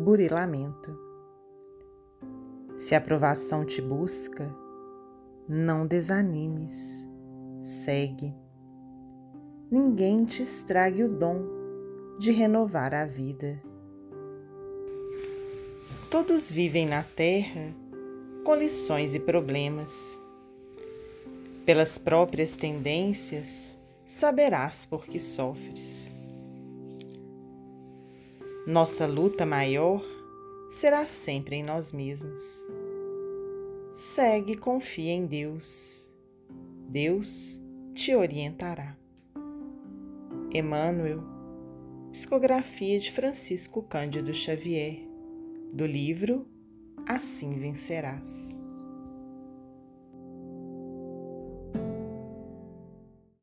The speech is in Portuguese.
burilamento. Se a aprovação te busca, não desanimes, segue. Ninguém te estrague o dom de renovar a vida. Todos vivem na Terra com lições e problemas. Pelas próprias tendências, saberás por que sofres. Nossa luta maior será sempre em nós mesmos. Segue e confia em Deus. Deus te orientará. Emmanuel, psicografia de Francisco Cândido Xavier, do livro Assim Vencerás.